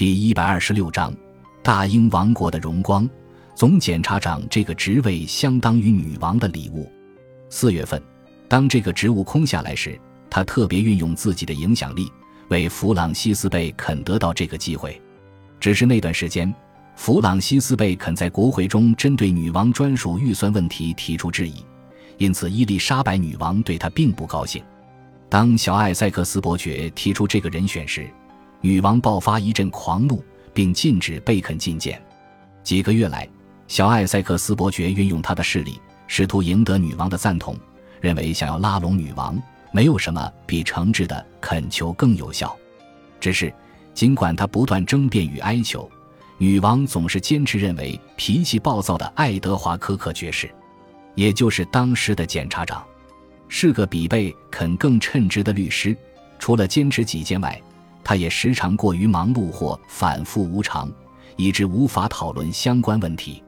第一百二十六章，大英王国的荣光。总检察长这个职位相当于女王的礼物。四月份，当这个职务空下来时，他特别运用自己的影响力，为弗朗西斯贝肯得到这个机会。只是那段时间，弗朗西斯贝肯在国会中针对女王专属预算问题提出质疑，因此伊丽莎白女王对他并不高兴。当小艾塞克斯伯爵提出这个人选时，女王爆发一阵狂怒，并禁止贝肯觐见。几个月来，小艾塞克斯伯爵运用他的势力，试图赢得女王的赞同，认为想要拉拢女王，没有什么比诚挚的恳求更有效。只是，尽管他不断争辩与哀求，女王总是坚持认为脾气暴躁的爱德华科克爵士，也就是当时的检察长，是个比贝肯更称职的律师。除了坚持己见外，他也时常过于忙碌或反复无常，以致无法讨论相关问题。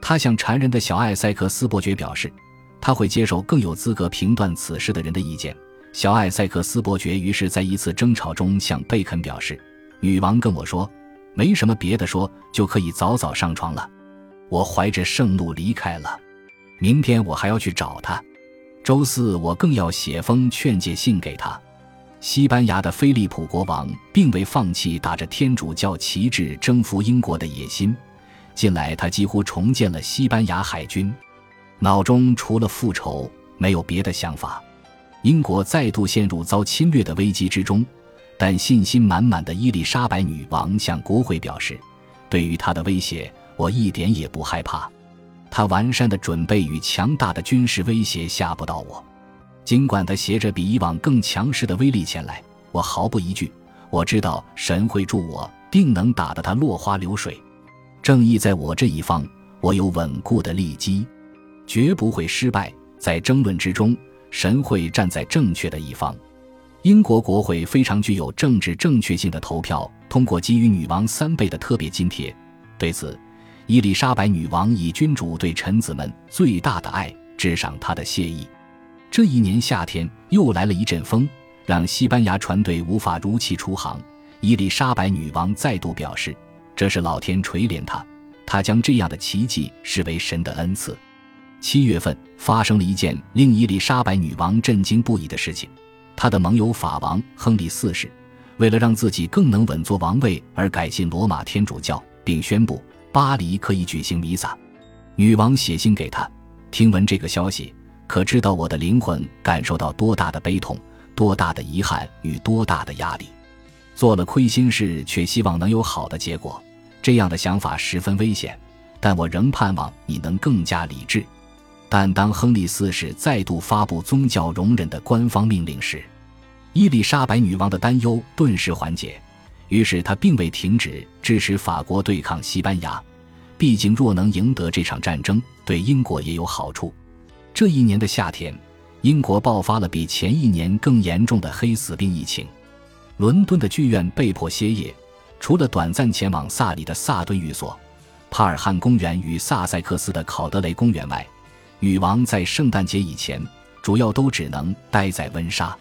他向缠人的小艾塞克斯伯爵表示，他会接受更有资格评断此事的人的意见。小艾塞克斯伯爵于是在一次争吵中向贝肯表示：“女王跟我说，没什么别的说，就可以早早上床了。我怀着盛怒离开了。明天我还要去找他。周四我更要写封劝诫信给他。”西班牙的菲利普国王并未放弃打着天主教旗帜征服英国的野心。近来，他几乎重建了西班牙海军，脑中除了复仇，没有别的想法。英国再度陷入遭侵略的危机之中，但信心满满的伊丽莎白女王向国会表示：“对于他的威胁，我一点也不害怕。他完善的准备与强大的军事威胁吓不到我。”尽管他携着比以往更强势的威力前来，我毫不疑惧。我知道神会助我，定能打得他落花流水。正义在我这一方，我有稳固的利基，绝不会失败。在争论之中，神会站在正确的一方。英国国会非常具有政治正确性的投票，通过给予女王三倍的特别津贴。对此，伊丽莎白女王以君主对臣子们最大的爱，致上她的谢意。这一年夏天又来了一阵风，让西班牙船队无法如期出航。伊丽莎白女王再度表示，这是老天垂怜她，她将这样的奇迹视为神的恩赐。七月份发生了一件令伊丽莎白女王震惊不已的事情：她的盟友法王亨利四世，为了让自己更能稳坐王位而改信罗马天主教，并宣布巴黎可以举行弥撒。女王写信给他，听闻这个消息。可知道我的灵魂感受到多大的悲痛、多大的遗憾与多大的压力？做了亏心事，却希望能有好的结果，这样的想法十分危险。但我仍盼望你能更加理智。但当亨利四世再度发布宗教容忍的官方命令时，伊丽莎白女王的担忧顿时缓解。于是她并未停止支持法国对抗西班牙。毕竟，若能赢得这场战争，对英国也有好处。这一年的夏天，英国爆发了比前一年更严重的黑死病疫情。伦敦的剧院被迫歇业，除了短暂前往萨里的萨顿寓所、帕尔汉公园与萨塞克斯的考德雷公园外，女王在圣诞节以前主要都只能待在温莎。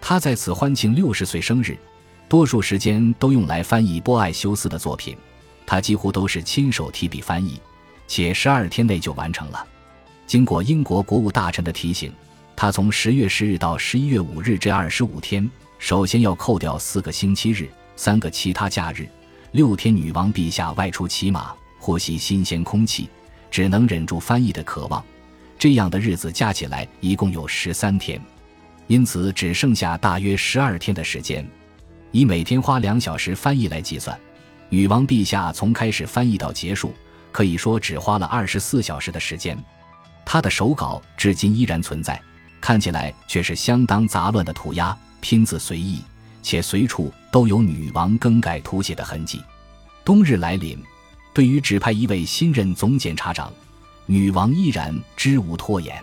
她在此欢庆六十岁生日，多数时间都用来翻译波艾修斯的作品。她几乎都是亲手提笔翻译，且十二天内就完成了。经过英国国务大臣的提醒，他从十月十日到十一月五日这二十五天，首先要扣掉四个星期日、三个其他假日、六天女王陛下外出骑马、呼吸新鲜空气，只能忍住翻译的渴望。这样的日子加起来一共有十三天，因此只剩下大约十二天的时间。以每天花两小时翻译来计算，女王陛下从开始翻译到结束，可以说只花了二十四小时的时间。他的手稿至今依然存在，看起来却是相当杂乱的涂鸦，拼字随意，且随处都有女王更改涂写的痕迹。冬日来临，对于指派一位新任总检察长，女王依然知无拖延。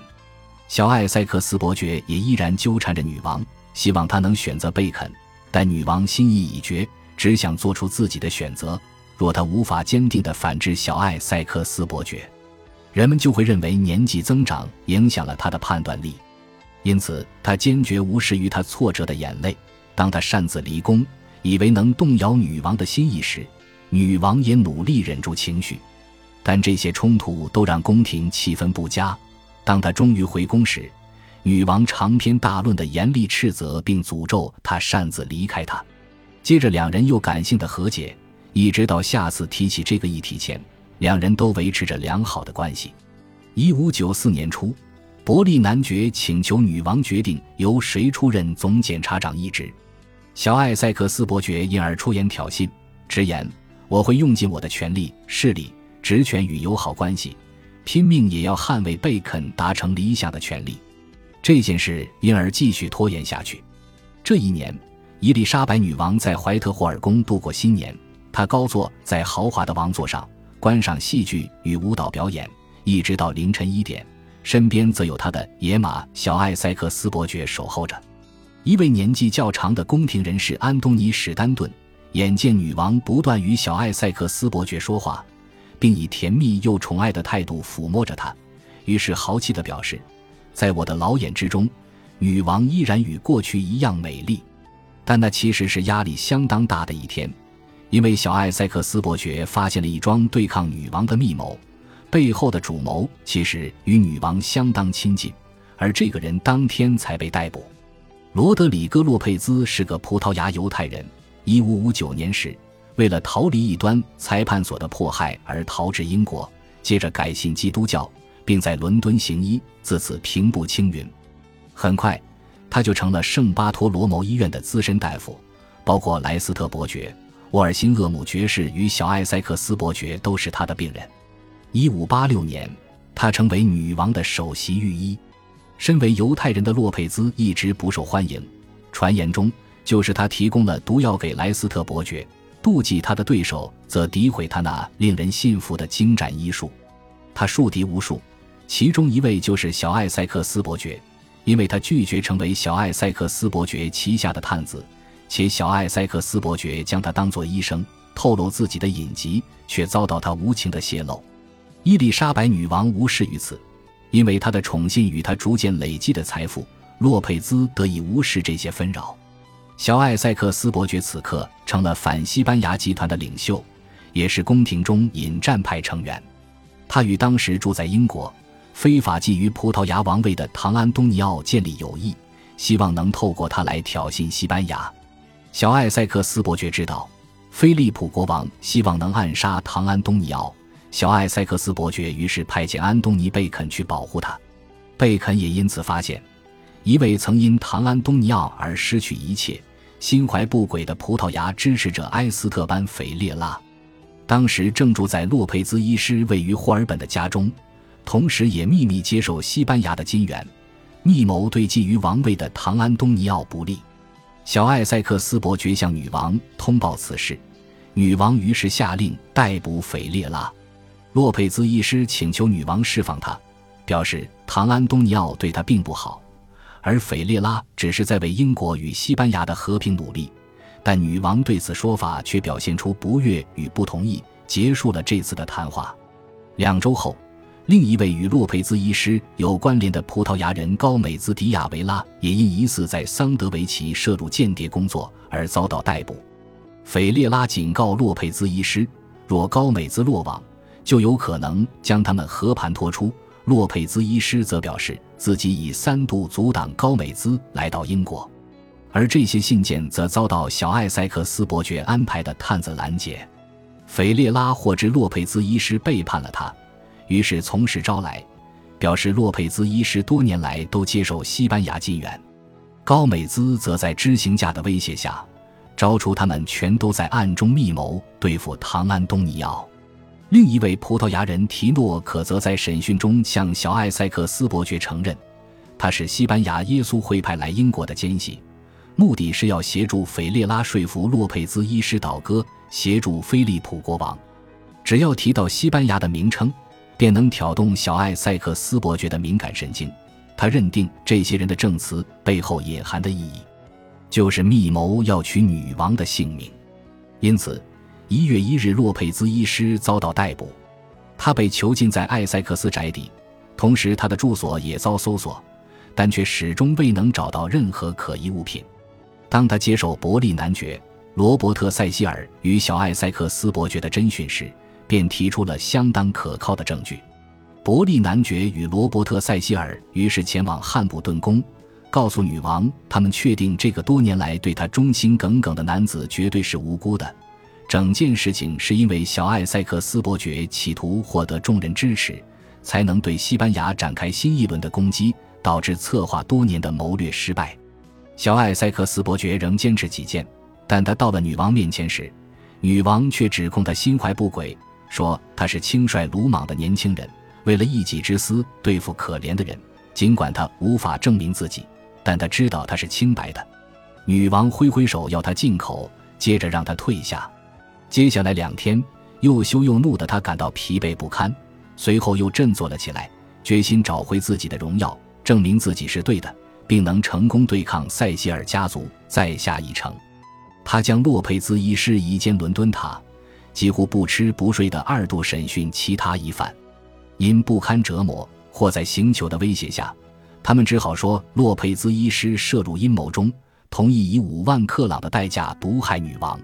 小艾塞克斯伯爵也依然纠缠着女王，希望她能选择贝肯，但女王心意已决，只想做出自己的选择。若她无法坚定地反制小艾塞克斯伯爵，人们就会认为年纪增长影响了他的判断力，因此他坚决无视于他挫折的眼泪。当他擅自离宫，以为能动摇女王的心意时，女王也努力忍住情绪，但这些冲突都让宫廷气氛不佳。当他终于回宫时，女王长篇大论的严厉斥责，并诅咒他擅自离开他。接着，两人又感性的和解，一直到下次提起这个议题前，两人都维持着良好的关系。一五九四年初，伯利男爵请求女王决定由谁出任总检察长一职。小艾塞克斯伯爵因而出言挑衅，直言：“我会用尽我的权力、势力、职权与友好关系，拼命也要捍卫贝肯达成理想的权利。”这件事因而继续拖延下去。这一年，伊丽莎白女王在怀特霍尔宫度过新年，她高坐在豪华的王座上，观赏戏剧与舞蹈表演。一直到凌晨一点，身边则有他的野马小艾塞克斯伯爵守候着。一位年纪较长的宫廷人士安东尼史丹顿，眼见女王不断与小艾塞克斯伯爵说话，并以甜蜜又宠爱的态度抚摸着他，于是豪气地表示：“在我的老眼之中，女王依然与过去一样美丽。”但那其实是压力相当大的一天，因为小艾塞克斯伯爵发现了一桩对抗女王的密谋。背后的主谋其实与女王相当亲近，而这个人当天才被逮捕。罗德里戈·洛佩兹是个葡萄牙犹太人。1559年时，为了逃离异端裁判所的迫害而逃至英国，接着改信基督教，并在伦敦行医，自此平步青云。很快，他就成了圣巴托罗谋医院的资深大夫，包括莱斯特伯爵、沃尔辛厄姆爵士与小艾塞克斯伯爵都是他的病人。一五八六年，他成为女王的首席御医。身为犹太人的洛佩兹一直不受欢迎，传言中就是他提供了毒药给莱斯特伯爵。妒忌他的对手则诋毁他那令人信服的精湛医术。他树敌无数，其中一位就是小艾塞克斯伯爵，因为他拒绝成为小艾塞克斯伯爵旗下的探子，且小艾塞克斯伯爵将他当作医生，透露自己的隐疾，却遭到他无情的泄露。伊丽莎白女王无视于此，因为她的宠信与她逐渐累积的财富，洛佩兹得以无视这些纷扰。小艾塞克斯伯爵此刻成了反西班牙集团的领袖，也是宫廷中引战派成员。他与当时住在英国、非法觊觎葡萄牙王位的唐安东尼奥建立友谊，希望能透过他来挑衅西班牙。小艾塞克斯伯爵知道，菲利普国王希望能暗杀唐安东尼奥。小艾塞克斯伯爵于是派遣安东尼·贝肯去保护他，贝肯也因此发现，一位曾因唐安东尼奥而失去一切、心怀不轨的葡萄牙支持者埃斯特班·斐列拉，当时正住在洛佩兹医师位于霍尔本的家中，同时也秘密接受西班牙的金元，密谋对觊觎王位的唐安东尼奥不利。小艾塞克斯伯爵向女王通报此事，女王于是下令逮捕斐列拉。洛佩兹医师请求女王释放他，表示唐安东尼奥对他并不好，而斐列拉只是在为英国与西班牙的和平努力。但女王对此说法却表现出不悦与不同意，结束了这次的谈话。两周后，另一位与洛佩兹医师有关联的葡萄牙人高美兹迪亚维拉也因疑似在桑德维奇涉入间谍工作而遭到逮捕。斐列拉警告洛佩兹医师，若高美兹落网。就有可能将他们和盘托出。洛佩兹医师则表示自己已三度阻挡高美兹来到英国，而这些信件则遭到小艾塞克斯伯爵安排的探子拦截。斐列拉获知洛佩兹医师背叛了他，于是从实招来，表示洛佩兹医师多年来都接受西班牙金援。高美兹则在知行价的威胁下，招出他们全都在暗中密谋对付唐安东尼奥。另一位葡萄牙人提诺可则在审讯中向小艾塞克斯伯爵承认，他是西班牙耶稣会派来英国的奸细，目的是要协助斐列拉说服洛佩兹医师倒戈，协助菲利普国王。只要提到西班牙的名称，便能挑动小艾塞克斯伯爵的敏感神经。他认定这些人的证词背后隐含的意义，就是密谋要取女王的性命。因此。一月一日，洛佩兹医师遭到逮捕，他被囚禁在艾塞克斯宅邸，同时他的住所也遭搜索，但却始终未能找到任何可疑物品。当他接受伯利男爵、罗伯特·塞西尔与小艾塞克斯伯爵的侦讯时，便提出了相当可靠的证据。伯利男爵与罗伯特·塞西尔于是前往汉普顿宫，告诉女王，他们确定这个多年来对他忠心耿耿的男子绝对是无辜的。整件事情是因为小艾塞克斯伯爵企图获得众人支持，才能对西班牙展开新一轮的攻击，导致策划多年的谋略失败。小艾塞克斯伯爵仍坚持己见。但他到了女王面前时，女王却指控他心怀不轨，说他是轻率鲁莽的年轻人，为了一己之私对付可怜的人。尽管他无法证明自己，但他知道他是清白的。女王挥挥手要他进口，接着让他退下。接下来两天，又羞又怒的他感到疲惫不堪，随后又振作了起来，决心找回自己的荣耀，证明自己是对的，并能成功对抗塞西尔家族，再下一城。他将洛佩兹医师移监伦敦塔，几乎不吃不睡地二度审讯其他疑犯。因不堪折磨或在刑求的威胁下，他们只好说洛佩兹医师涉入阴谋中，同意以五万克朗的代价毒害女王。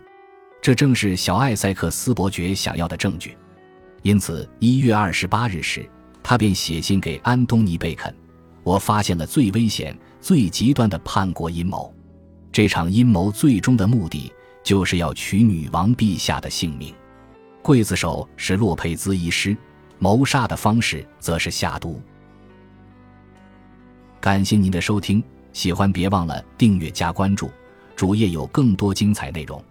这正是小艾塞克斯伯爵想要的证据。因此，一月二十八日时，他便写信给安东尼·贝肯：“我发现了最危险、最极端的叛国阴谋。”这场阴谋最终的目的就是要取女王陛下的性命，刽子手是洛佩兹医师，谋杀的方式则是下毒。感谢您的收听，喜欢别忘了订阅加关注，主页有更多精彩内容。